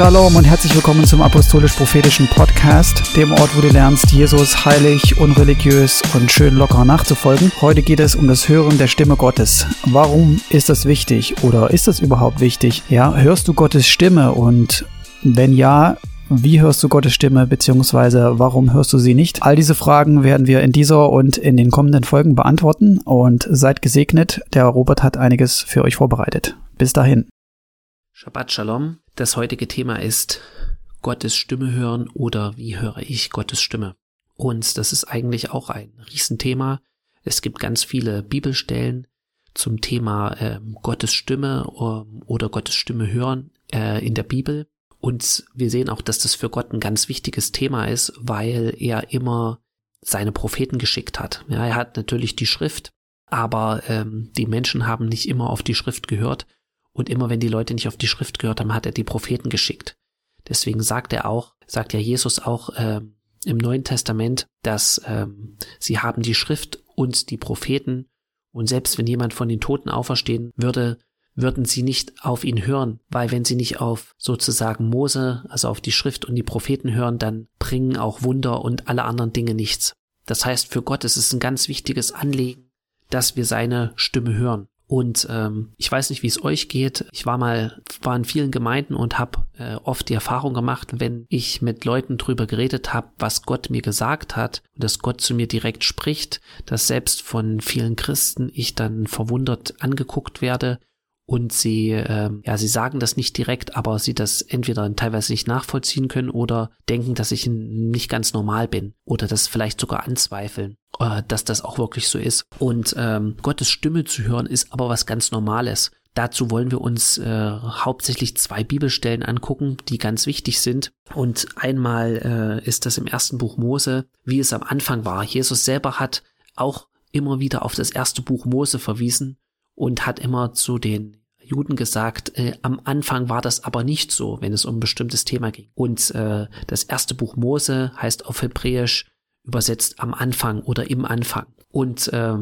Shalom und herzlich willkommen zum Apostolisch-Prophetischen Podcast, dem Ort, wo du lernst, Jesus heilig, unreligiös und schön locker nachzufolgen. Heute geht es um das Hören der Stimme Gottes. Warum ist das wichtig oder ist das überhaupt wichtig? Ja, hörst du Gottes Stimme und wenn ja, wie hörst du Gottes Stimme, beziehungsweise warum hörst du sie nicht? All diese Fragen werden wir in dieser und in den kommenden Folgen beantworten und seid gesegnet. Der Robert hat einiges für euch vorbereitet. Bis dahin. Shabbat Shalom. Das heutige Thema ist Gottes Stimme hören oder wie höre ich Gottes Stimme? Und das ist eigentlich auch ein Riesenthema. Es gibt ganz viele Bibelstellen zum Thema äh, Gottes Stimme äh, oder Gottes Stimme hören äh, in der Bibel. Und wir sehen auch, dass das für Gott ein ganz wichtiges Thema ist, weil er immer seine Propheten geschickt hat. Ja, er hat natürlich die Schrift, aber ähm, die Menschen haben nicht immer auf die Schrift gehört und immer wenn die Leute nicht auf die Schrift gehört haben, hat er die Propheten geschickt. Deswegen sagt er auch, sagt ja Jesus auch äh, im Neuen Testament, dass ähm, sie haben die Schrift und die Propheten und selbst wenn jemand von den Toten auferstehen würde, würden sie nicht auf ihn hören, weil wenn sie nicht auf sozusagen Mose, also auf die Schrift und die Propheten hören, dann bringen auch Wunder und alle anderen Dinge nichts. Das heißt, für Gott ist es ein ganz wichtiges Anliegen, dass wir seine Stimme hören. Und ähm, ich weiß nicht, wie es euch geht. Ich war mal, war in vielen Gemeinden und habe äh, oft die Erfahrung gemacht, wenn ich mit Leuten drüber geredet habe, was Gott mir gesagt hat und dass Gott zu mir direkt spricht, dass selbst von vielen Christen ich dann verwundert angeguckt werde und sie, äh, ja, sie sagen das nicht direkt, aber sie das entweder teilweise nicht nachvollziehen können oder denken, dass ich nicht ganz normal bin oder das vielleicht sogar anzweifeln, äh, dass das auch wirklich so ist. Und ähm, Gottes Stimme zu hören ist aber was ganz Normales. Dazu wollen wir uns äh, hauptsächlich zwei Bibelstellen angucken, die ganz wichtig sind. Und einmal äh, ist das im ersten Buch Mose, wie es am Anfang war. Jesus selber hat auch immer wieder auf das erste Buch Mose verwiesen und hat immer zu den Juden gesagt, äh, am Anfang war das aber nicht so, wenn es um ein bestimmtes Thema ging. Und äh, das erste Buch Mose heißt auf Hebräisch übersetzt am Anfang oder im Anfang. Und äh,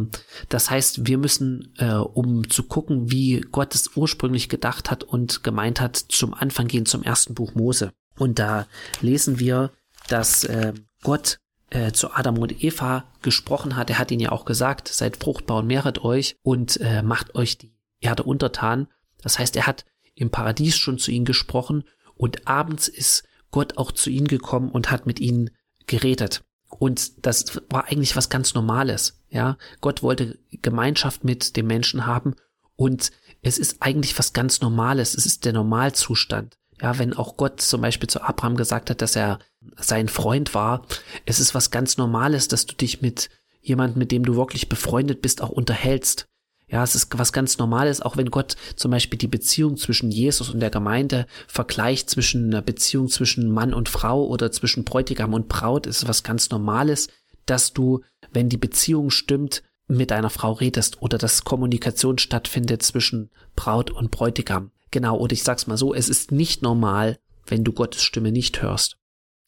das heißt, wir müssen, äh, um zu gucken, wie Gott es ursprünglich gedacht hat und gemeint hat, zum Anfang gehen zum ersten Buch Mose. Und da lesen wir, dass äh, Gott äh, zu Adam und Eva gesprochen hat. Er hat ihnen ja auch gesagt, seid fruchtbar und mehret euch und äh, macht euch die Erde untertan. Das heißt, er hat im Paradies schon zu ihnen gesprochen und abends ist Gott auch zu ihnen gekommen und hat mit ihnen geredet. Und das war eigentlich was ganz Normales. Ja, Gott wollte Gemeinschaft mit dem Menschen haben und es ist eigentlich was ganz Normales. Es ist der Normalzustand. Ja, wenn auch Gott zum Beispiel zu Abraham gesagt hat, dass er sein Freund war, es ist was ganz Normales, dass du dich mit jemandem, mit dem du wirklich befreundet bist, auch unterhältst. Ja, es ist was ganz Normales, auch wenn Gott zum Beispiel die Beziehung zwischen Jesus und der Gemeinde vergleicht zwischen einer Beziehung zwischen Mann und Frau oder zwischen Bräutigam und Braut, ist was ganz Normales, dass du, wenn die Beziehung stimmt, mit deiner Frau redest oder dass Kommunikation stattfindet zwischen Braut und Bräutigam. Genau, oder ich sag's mal so, es ist nicht normal, wenn du Gottes Stimme nicht hörst.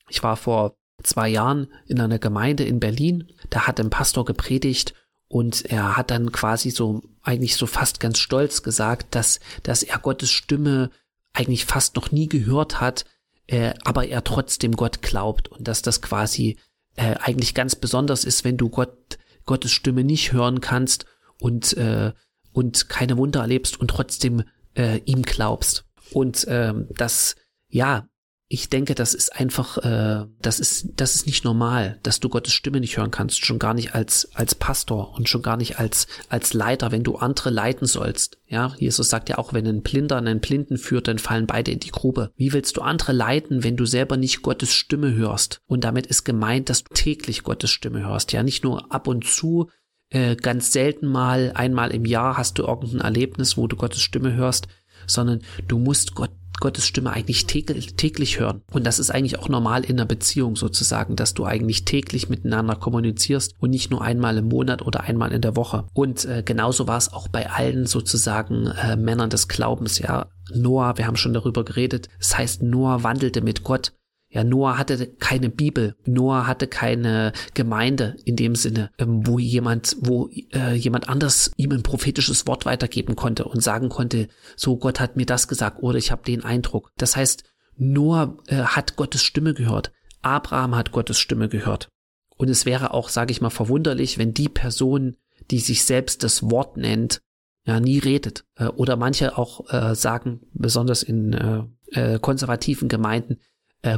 Ich war vor zwei Jahren in einer Gemeinde in Berlin, da hat ein Pastor gepredigt und er hat dann quasi so, eigentlich so fast ganz stolz gesagt, dass, dass er Gottes Stimme eigentlich fast noch nie gehört hat, äh, aber er trotzdem Gott glaubt und dass das quasi äh, eigentlich ganz besonders ist, wenn du Gott, Gottes Stimme nicht hören kannst und, äh, und keine Wunder erlebst und trotzdem äh, ihm glaubst. Und ähm, das, ja, ich denke, das ist einfach, äh, das ist, das ist nicht normal, dass du Gottes Stimme nicht hören kannst, schon gar nicht als als Pastor und schon gar nicht als als Leiter, wenn du andere leiten sollst. Ja, Jesus sagt ja auch, wenn ein Blinder einen Blinden führt, dann fallen beide in die Grube. Wie willst du andere leiten, wenn du selber nicht Gottes Stimme hörst? Und damit ist gemeint, dass du täglich Gottes Stimme hörst, ja, nicht nur ab und zu. Äh, ganz selten mal, einmal im Jahr hast du irgendein Erlebnis, wo du Gottes Stimme hörst, sondern du musst Gott Gottes Stimme eigentlich täglich, hören. Und das ist eigentlich auch normal in einer Beziehung sozusagen, dass du eigentlich täglich miteinander kommunizierst und nicht nur einmal im Monat oder einmal in der Woche. Und äh, genauso war es auch bei allen sozusagen äh, Männern des Glaubens, ja. Noah, wir haben schon darüber geredet. Das heißt, Noah wandelte mit Gott. Ja, Noah hatte keine Bibel, Noah hatte keine Gemeinde in dem Sinne, ähm, wo jemand, wo äh, jemand anders ihm ein prophetisches Wort weitergeben konnte und sagen konnte, so Gott hat mir das gesagt oder ich habe den Eindruck. Das heißt, Noah äh, hat Gottes Stimme gehört. Abraham hat Gottes Stimme gehört. Und es wäre auch, sage ich mal, verwunderlich, wenn die Person, die sich selbst das Wort nennt, ja, nie redet. Äh, oder manche auch äh, sagen, besonders in äh, äh, konservativen Gemeinden,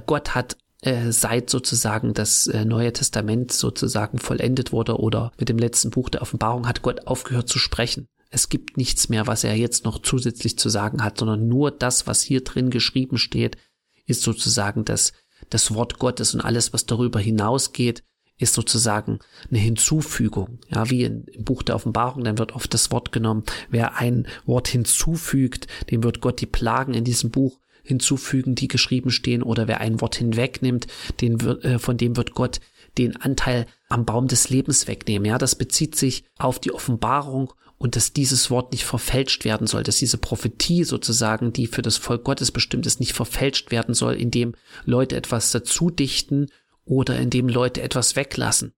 Gott hat äh, seit sozusagen das äh, Neue Testament sozusagen vollendet wurde oder mit dem letzten Buch der Offenbarung hat Gott aufgehört zu sprechen. Es gibt nichts mehr, was er jetzt noch zusätzlich zu sagen hat, sondern nur das, was hier drin geschrieben steht, ist sozusagen das, das Wort Gottes und alles, was darüber hinausgeht, ist sozusagen eine Hinzufügung. Ja, wie im Buch der Offenbarung, dann wird oft das Wort genommen. Wer ein Wort hinzufügt, dem wird Gott die Plagen in diesem Buch hinzufügen, die geschrieben stehen, oder wer ein Wort hinwegnimmt, den äh, von dem wird Gott den Anteil am Baum des Lebens wegnehmen. Ja, das bezieht sich auf die Offenbarung und dass dieses Wort nicht verfälscht werden soll, dass diese Prophetie sozusagen, die für das Volk Gottes bestimmt ist, nicht verfälscht werden soll, indem Leute etwas dazu dichten oder indem Leute etwas weglassen.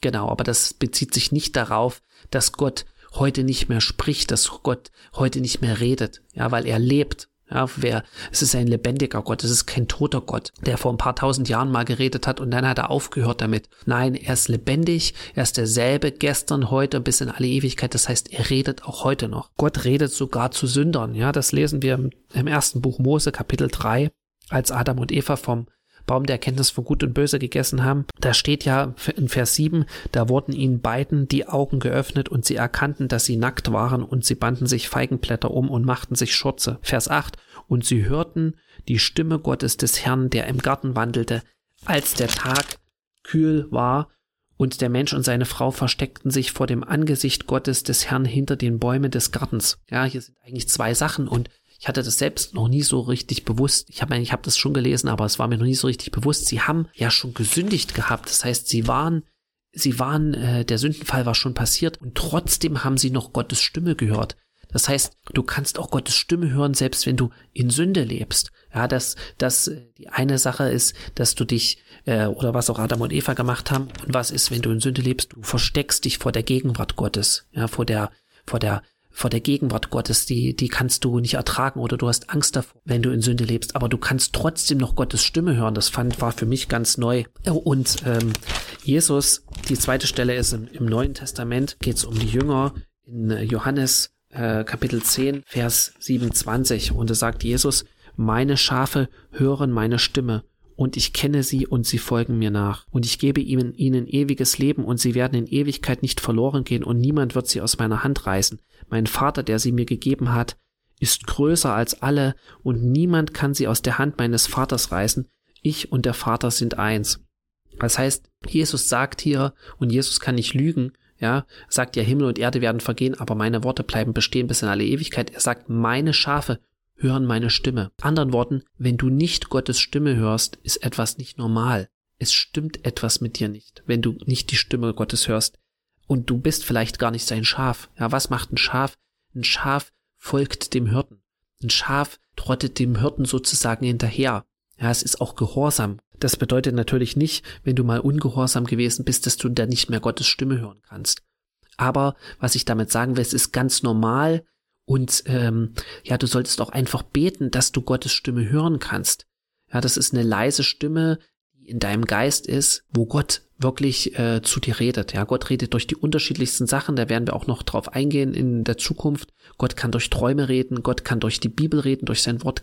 Genau, aber das bezieht sich nicht darauf, dass Gott heute nicht mehr spricht, dass Gott heute nicht mehr redet, ja, weil er lebt ja, wer, es ist ein lebendiger Gott, es ist kein toter Gott, der vor ein paar tausend Jahren mal geredet hat und dann hat er aufgehört damit. Nein, er ist lebendig, er ist derselbe gestern, heute bis in alle Ewigkeit. Das heißt, er redet auch heute noch. Gott redet sogar zu Sündern. Ja, das lesen wir im, im ersten Buch Mose, Kapitel 3, als Adam und Eva vom Baum der Erkenntnis von Gut und Böse gegessen haben. Da steht ja in Vers 7, da wurden ihnen beiden die Augen geöffnet und sie erkannten, dass sie nackt waren und sie banden sich Feigenblätter um und machten sich Schurze. Vers 8, und sie hörten die Stimme Gottes des Herrn, der im Garten wandelte, als der Tag kühl war und der Mensch und seine Frau versteckten sich vor dem Angesicht Gottes des Herrn hinter den Bäumen des Gartens. Ja, hier sind eigentlich zwei Sachen und ich hatte das selbst noch nie so richtig bewusst. Ich habe ich habe das schon gelesen, aber es war mir noch nie so richtig bewusst. Sie haben ja schon gesündigt gehabt. Das heißt, sie waren sie waren äh, der Sündenfall war schon passiert und trotzdem haben sie noch Gottes Stimme gehört. Das heißt, du kannst auch Gottes Stimme hören, selbst wenn du in Sünde lebst. Ja, dass das äh, die eine Sache ist, dass du dich äh, oder was auch Adam und Eva gemacht haben. Und was ist, wenn du in Sünde lebst? Du versteckst dich vor der Gegenwart Gottes, ja, vor der vor der vor der Gegenwart Gottes, die, die kannst du nicht ertragen oder du hast Angst davor, wenn du in Sünde lebst. Aber du kannst trotzdem noch Gottes Stimme hören. Das fand, war für mich ganz neu. Und ähm, Jesus, die zweite Stelle ist im, im Neuen Testament, geht es um die Jünger in äh, Johannes äh, Kapitel 10, Vers 27. Und es sagt Jesus, meine Schafe hören meine Stimme und ich kenne sie und sie folgen mir nach. Und ich gebe ihnen, ihnen ewiges Leben und sie werden in Ewigkeit nicht verloren gehen und niemand wird sie aus meiner Hand reißen. Mein Vater, der sie mir gegeben hat, ist größer als alle und niemand kann sie aus der Hand meines Vaters reißen. Ich und der Vater sind eins. Das heißt, Jesus sagt hier, und Jesus kann nicht lügen, ja, sagt ja, Himmel und Erde werden vergehen, aber meine Worte bleiben bestehen bis in alle Ewigkeit. Er sagt, meine Schafe hören meine Stimme. Anderen Worten, wenn du nicht Gottes Stimme hörst, ist etwas nicht normal. Es stimmt etwas mit dir nicht, wenn du nicht die Stimme Gottes hörst. Und du bist vielleicht gar nicht sein Schaf. Ja, was macht ein Schaf? Ein Schaf folgt dem Hirten. Ein Schaf trottet dem Hirten sozusagen hinterher. Ja, es ist auch gehorsam. Das bedeutet natürlich nicht, wenn du mal ungehorsam gewesen bist, dass du dann nicht mehr Gottes Stimme hören kannst. Aber was ich damit sagen will, es ist ganz normal, und ähm, ja, du solltest auch einfach beten, dass du Gottes Stimme hören kannst. Ja, das ist eine leise Stimme, die in deinem Geist ist, wo Gott wirklich äh, zu dir redet. Ja, Gott redet durch die unterschiedlichsten Sachen, da werden wir auch noch drauf eingehen in der Zukunft. Gott kann durch Träume reden, Gott kann durch die Bibel reden, durch sein Wort,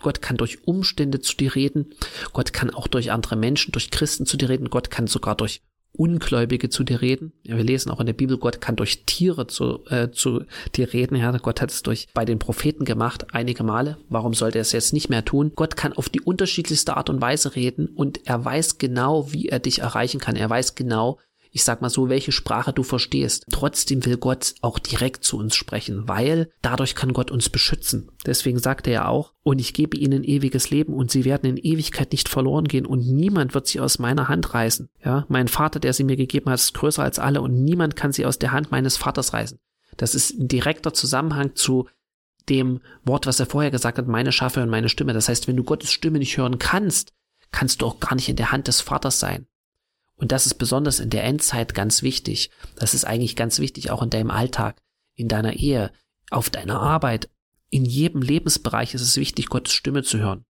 Gott kann durch Umstände zu dir reden, Gott kann auch durch andere Menschen, durch Christen zu dir reden, Gott kann sogar durch Ungläubige zu dir reden. Ja, wir lesen auch in der Bibel, Gott kann durch Tiere zu, äh, zu dir reden. Ja, Gott hat es durch bei den Propheten gemacht, einige Male. Warum sollte er es jetzt nicht mehr tun? Gott kann auf die unterschiedlichste Art und Weise reden und er weiß genau, wie er dich erreichen kann. Er weiß genau, ich sag mal so, welche Sprache du verstehst. Trotzdem will Gott auch direkt zu uns sprechen, weil dadurch kann Gott uns beschützen. Deswegen sagt er ja auch, und ich gebe ihnen ewiges Leben und sie werden in Ewigkeit nicht verloren gehen und niemand wird sie aus meiner Hand reißen. Ja, mein Vater, der sie mir gegeben hat, ist größer als alle und niemand kann sie aus der Hand meines Vaters reißen. Das ist ein direkter Zusammenhang zu dem Wort, was er vorher gesagt hat, meine Schafe und meine Stimme. Das heißt, wenn du Gottes Stimme nicht hören kannst, kannst du auch gar nicht in der Hand des Vaters sein. Und das ist besonders in der Endzeit ganz wichtig. Das ist eigentlich ganz wichtig auch in deinem Alltag, in deiner Ehe, auf deiner Arbeit. In jedem Lebensbereich ist es wichtig, Gottes Stimme zu hören.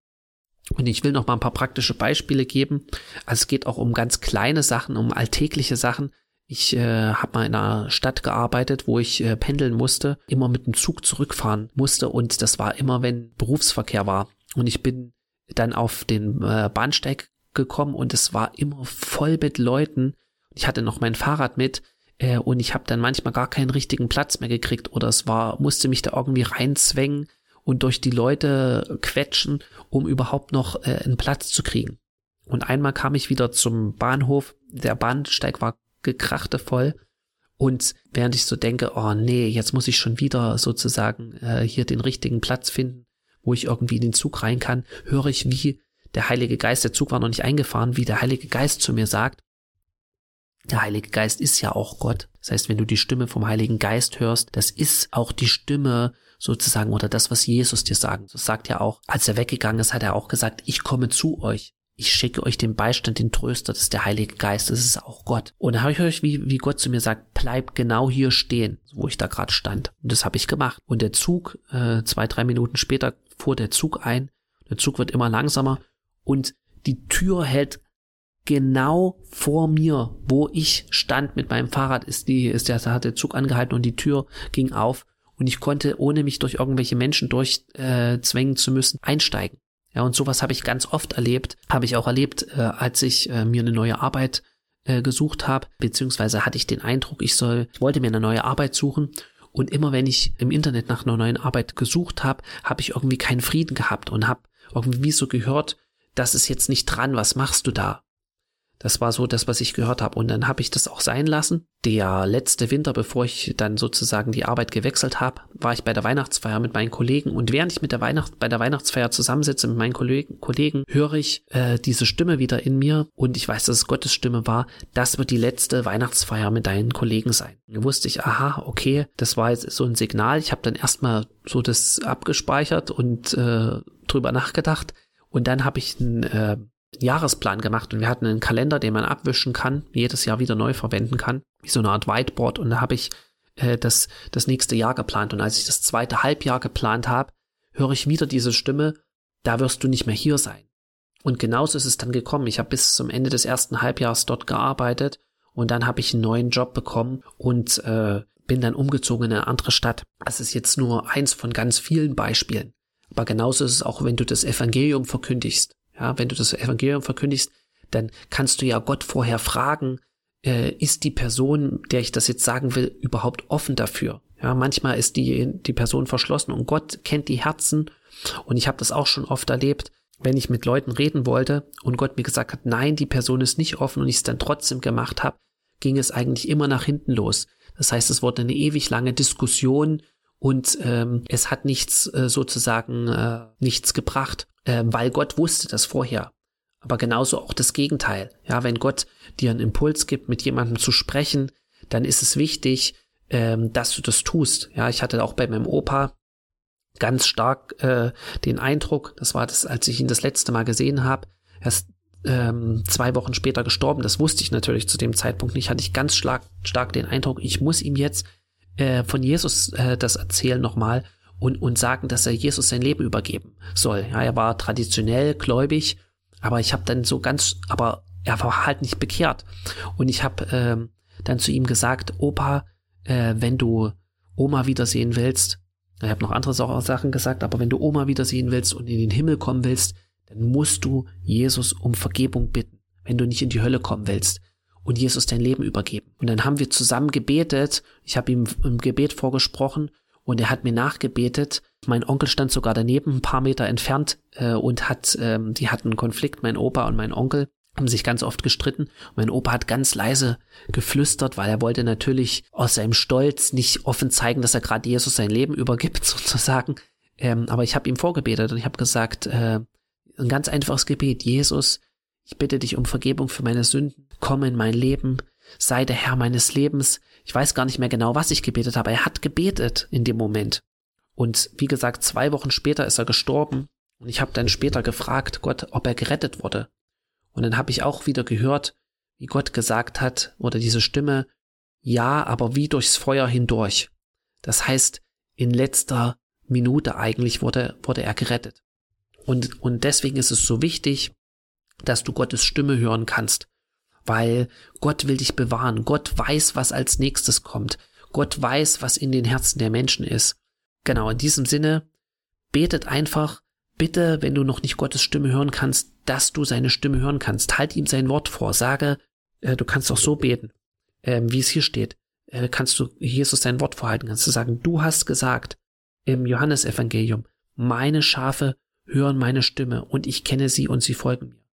Und ich will noch mal ein paar praktische Beispiele geben. Also es geht auch um ganz kleine Sachen, um alltägliche Sachen. Ich äh, habe mal in einer Stadt gearbeitet, wo ich äh, pendeln musste, immer mit dem Zug zurückfahren musste und das war immer, wenn Berufsverkehr war. Und ich bin dann auf den äh, Bahnsteig gekommen und es war immer voll mit Leuten. Ich hatte noch mein Fahrrad mit äh, und ich habe dann manchmal gar keinen richtigen Platz mehr gekriegt oder es war musste mich da irgendwie reinzwängen und durch die Leute quetschen, um überhaupt noch äh, einen Platz zu kriegen. Und einmal kam ich wieder zum Bahnhof, der Bahnsteig war gekrachte voll und während ich so denke, oh nee, jetzt muss ich schon wieder sozusagen äh, hier den richtigen Platz finden, wo ich irgendwie in den Zug rein kann, höre ich, wie der Heilige Geist, der Zug war noch nicht eingefahren, wie der Heilige Geist zu mir sagt, der Heilige Geist ist ja auch Gott. Das heißt, wenn du die Stimme vom Heiligen Geist hörst, das ist auch die Stimme sozusagen oder das, was Jesus dir sagt. Das sagt ja auch, als er weggegangen ist, hat er auch gesagt, ich komme zu euch. Ich schicke euch den Beistand, den Tröster, das ist der Heilige Geist, das ist auch Gott. Und da habe ich euch, wie, wie Gott zu mir sagt, bleib genau hier stehen, wo ich da gerade stand. Und das habe ich gemacht. Und der Zug, äh, zwei, drei Minuten später fuhr der Zug ein. Der Zug wird immer langsamer und die Tür hält genau vor mir, wo ich stand mit meinem Fahrrad, ist die, ist der, hat der Zug angehalten und die Tür ging auf und ich konnte, ohne mich durch irgendwelche Menschen durchzwängen äh, zu müssen, einsteigen. Ja, und sowas habe ich ganz oft erlebt. Habe ich auch erlebt, äh, als ich äh, mir eine neue Arbeit äh, gesucht habe, beziehungsweise hatte ich den Eindruck, ich soll, ich wollte mir eine neue Arbeit suchen. Und immer wenn ich im Internet nach einer neuen Arbeit gesucht habe, habe ich irgendwie keinen Frieden gehabt und habe irgendwie so gehört, das ist jetzt nicht dran, was machst du da? Das war so das, was ich gehört habe. Und dann habe ich das auch sein lassen. Der letzte Winter, bevor ich dann sozusagen die Arbeit gewechselt habe, war ich bei der Weihnachtsfeier mit meinen Kollegen. Und während ich mit der Weihnacht bei der Weihnachtsfeier zusammensitze mit meinen Kollegen, Kollegen höre ich äh, diese Stimme wieder in mir. Und ich weiß, dass es Gottes Stimme war. Das wird die letzte Weihnachtsfeier mit deinen Kollegen sein. Da wusste ich, aha, okay, das war jetzt so ein Signal. Ich habe dann erstmal so das abgespeichert und äh, drüber nachgedacht. Und dann habe ich ein äh, Jahresplan gemacht und wir hatten einen Kalender, den man abwischen kann, jedes Jahr wieder neu verwenden kann, wie so eine Art Whiteboard. Und da habe ich äh, das, das nächste Jahr geplant. Und als ich das zweite Halbjahr geplant habe, höre ich wieder diese Stimme, da wirst du nicht mehr hier sein. Und genauso ist es dann gekommen. Ich habe bis zum Ende des ersten Halbjahres dort gearbeitet und dann habe ich einen neuen Job bekommen und äh, bin dann umgezogen in eine andere Stadt. Das ist jetzt nur eins von ganz vielen Beispielen. Aber genauso ist es auch, wenn du das Evangelium verkündigst. Ja, wenn du das Evangelium verkündigst, dann kannst du ja Gott vorher fragen, äh, ist die Person, der ich das jetzt sagen will, überhaupt offen dafür? Ja, manchmal ist die, die Person verschlossen und Gott kennt die Herzen. Und ich habe das auch schon oft erlebt, wenn ich mit Leuten reden wollte und Gott mir gesagt hat, nein, die Person ist nicht offen und ich es dann trotzdem gemacht habe, ging es eigentlich immer nach hinten los. Das heißt, es wurde eine ewig lange Diskussion und ähm, es hat nichts äh, sozusagen äh, nichts gebracht äh, weil Gott wusste das vorher. Aber genauso auch das Gegenteil. Ja, wenn Gott dir einen Impuls gibt, mit jemandem zu sprechen, dann ist es wichtig, ähm, dass du das tust. Ja, ich hatte auch bei meinem Opa ganz stark äh, den Eindruck, das war das, als ich ihn das letzte Mal gesehen habe, er ist ähm, zwei Wochen später gestorben. Das wusste ich natürlich zu dem Zeitpunkt nicht. Hatte ich ganz stark, stark den Eindruck, ich muss ihm jetzt äh, von Jesus äh, das erzählen nochmal und, und sagen, dass er Jesus sein Leben übergeben soll. Ja, er war traditionell gläubig, aber ich habe dann so ganz, aber er war halt nicht bekehrt. Und ich habe ähm, dann zu ihm gesagt, Opa, äh, wenn du Oma wiedersehen willst, ich habe noch andere Sachen gesagt, aber wenn du Oma wiedersehen willst und in den Himmel kommen willst, dann musst du Jesus um Vergebung bitten, wenn du nicht in die Hölle kommen willst und Jesus dein Leben übergeben. Und dann haben wir zusammen gebetet, ich habe ihm im Gebet vorgesprochen und er hat mir nachgebetet. Mein Onkel stand sogar daneben, ein paar Meter entfernt äh, und hat, ähm, die hatten einen Konflikt, mein Opa und mein Onkel haben sich ganz oft gestritten. Mein Opa hat ganz leise geflüstert, weil er wollte natürlich aus seinem Stolz nicht offen zeigen, dass er gerade Jesus sein Leben übergibt, sozusagen. Ähm, aber ich habe ihm vorgebetet und ich habe gesagt, äh, ein ganz einfaches Gebet, Jesus, ich bitte dich um Vergebung für meine Sünden, komm in mein Leben, sei der Herr meines Lebens. Ich weiß gar nicht mehr genau, was ich gebetet habe. Er hat gebetet in dem Moment. Und wie gesagt, zwei Wochen später ist er gestorben. Und ich habe dann später gefragt, Gott, ob er gerettet wurde. Und dann habe ich auch wieder gehört, wie Gott gesagt hat, oder diese Stimme, ja, aber wie durchs Feuer hindurch. Das heißt, in letzter Minute eigentlich wurde, wurde er gerettet. Und, und deswegen ist es so wichtig, dass du Gottes Stimme hören kannst, weil Gott will dich bewahren. Gott weiß, was als nächstes kommt. Gott weiß, was in den Herzen der Menschen ist. Genau, in diesem Sinne, betet einfach, bitte, wenn du noch nicht Gottes Stimme hören kannst, dass du seine Stimme hören kannst. Halt ihm sein Wort vor. Sage, äh, du kannst auch so beten, äh, wie es hier steht. Äh, kannst du Jesus sein Wort vorhalten, kannst du sagen, du hast gesagt im Johannesevangelium, meine Schafe hören meine Stimme und ich kenne sie und sie folgen mir.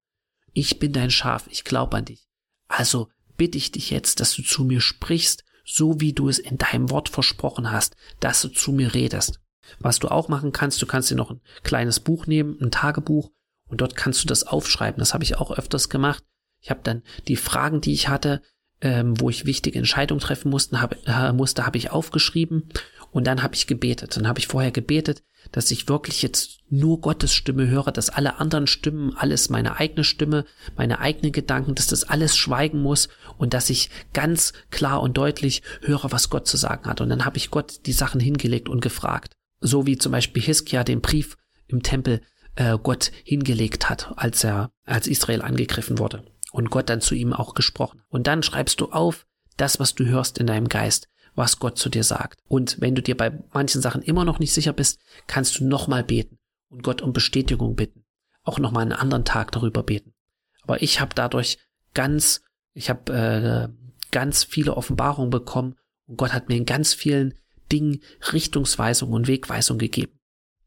Ich bin dein Schaf, ich glaube an dich. Also bitte ich dich jetzt, dass du zu mir sprichst, so wie du es in deinem Wort versprochen hast, dass du zu mir redest. Was du auch machen kannst, du kannst dir noch ein kleines Buch nehmen, ein Tagebuch, und dort kannst du das aufschreiben. Das habe ich auch öfters gemacht. Ich habe dann die Fragen, die ich hatte, ähm, wo ich wichtige Entscheidungen treffen musste, habe äh, musste, habe ich aufgeschrieben und dann habe ich gebetet. Dann habe ich vorher gebetet, dass ich wirklich jetzt nur Gottes Stimme höre, dass alle anderen Stimmen, alles meine eigene Stimme, meine eigenen Gedanken, dass das alles schweigen muss und dass ich ganz klar und deutlich höre, was Gott zu sagen hat. Und dann habe ich Gott die Sachen hingelegt und gefragt. So wie zum Beispiel Hiskia den Brief im Tempel äh, Gott hingelegt hat, als er, als Israel angegriffen wurde und Gott dann zu ihm auch gesprochen. Und dann schreibst du auf das, was du hörst in deinem Geist, was Gott zu dir sagt. Und wenn du dir bei manchen Sachen immer noch nicht sicher bist, kannst du nochmal beten und Gott um Bestätigung bitten. Auch nochmal einen anderen Tag darüber beten. Aber ich habe dadurch ganz, ich habe äh, ganz viele Offenbarungen bekommen und Gott hat mir in ganz vielen Dingen Richtungsweisung und Wegweisung gegeben.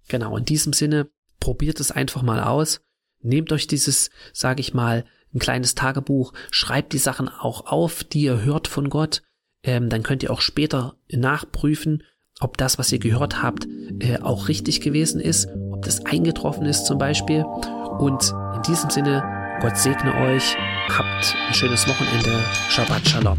Genau, in diesem Sinne, probiert es einfach mal aus. Nehmt euch dieses, sage ich mal, ein kleines Tagebuch, schreibt die Sachen auch auf, die ihr hört von Gott. Ähm, dann könnt ihr auch später nachprüfen, ob das, was ihr gehört habt, äh, auch richtig gewesen ist, ob das eingetroffen ist zum Beispiel. Und in diesem Sinne, Gott segne euch, habt ein schönes Wochenende, Shabbat Shalom.